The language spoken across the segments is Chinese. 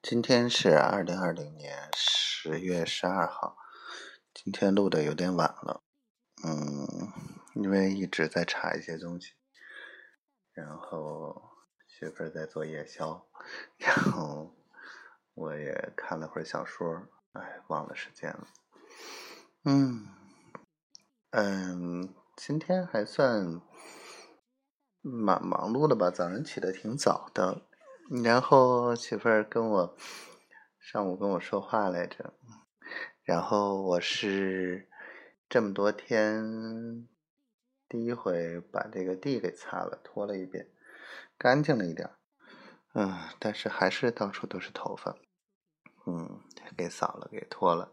今天是二零二零年十月十二号，今天录的有点晚了，嗯，因为一直在查一些东西，然后媳妇在做夜宵，然后我也看了会儿小说，哎，忘了时间了，嗯，嗯，今天还算蛮忙碌的吧，早上起得挺早的。然后媳妇儿跟我上午跟我说话来着，然后我是这么多天第一回把这个地给擦了，拖了一遍，干净了一点，嗯，但是还是到处都是头发，嗯，给扫了，给拖了，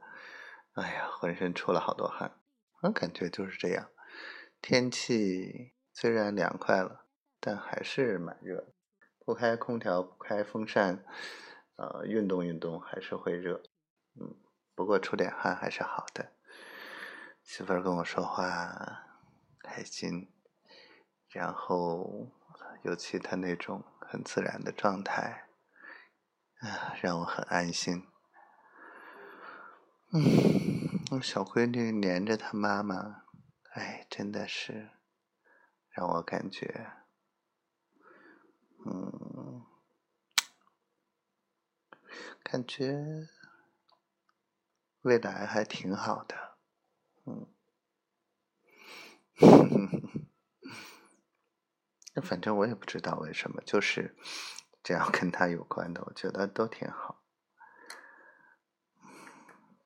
哎呀，浑身出了好多汗，我感觉就是这样，天气虽然凉快了，但还是蛮热的。不开空调，不开风扇，呃，运动运动还是会热，嗯，不过出点汗还是好的。媳妇儿跟我说话开心，然后尤其她那种很自然的状态，啊，让我很安心。嗯，小闺女黏着她妈妈，哎，真的是让我感觉。嗯，感觉未来还挺好的，嗯，那 反正我也不知道为什么，就是只要跟他有关的，我觉得都挺好。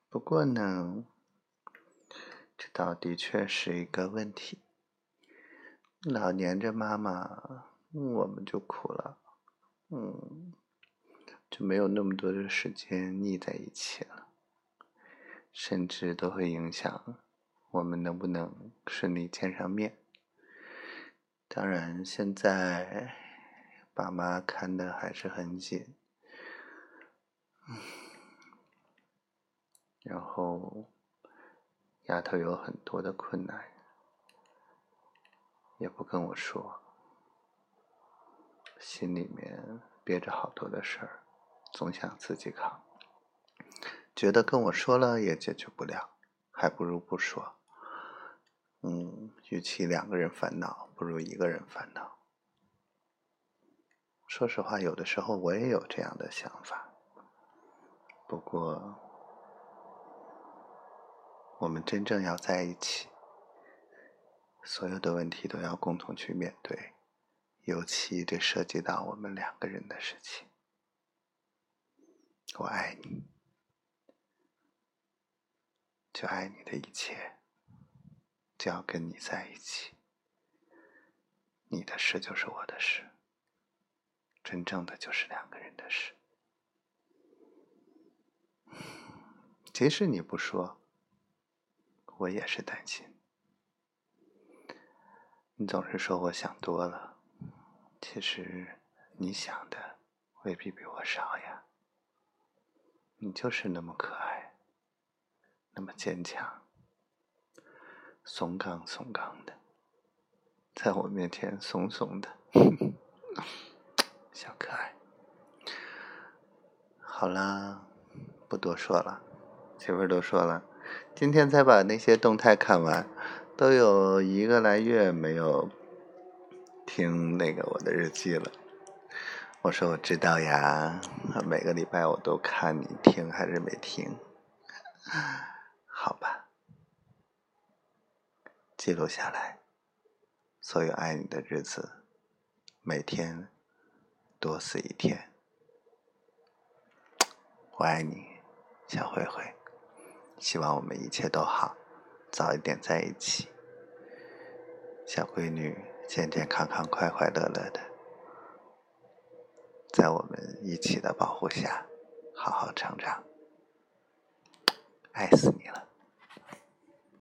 不过呢，这倒的确是一个问题，老黏着妈妈。我们就苦了，嗯，就没有那么多的时间腻在一起了，甚至都会影响我们能不能顺利见上面。当然，现在爸妈看的还是很紧，嗯，然后丫头有很多的困难，也不跟我说。心里面憋着好多的事儿，总想自己扛，觉得跟我说了也解决不了，还不如不说。嗯，与其两个人烦恼，不如一个人烦恼。说实话，有的时候我也有这样的想法。不过，我们真正要在一起，所有的问题都要共同去面对。尤其这涉及到我们两个人的事情，我爱你，就爱你的一切，就要跟你在一起。你的事就是我的事，真正的就是两个人的事。即使你不说，我也是担心。你总是说我想多了。其实你想的未必比我少呀，你就是那么可爱，那么坚强，怂刚怂刚的，在我面前怂怂的，小可爱。好啦，不多说了，媳妇都说了，今天才把那些动态看完，都有一个来月没有。听那个我的日记了，我说我知道呀，每个礼拜我都看你听还是没听，好吧，记录下来，所有爱你的日子，每天多死一天，我爱你，小灰灰，希望我们一切都好，早一点在一起，小闺女。健健康康、快快乐乐的，在我们一起的保护下，好好成长。爱死你了。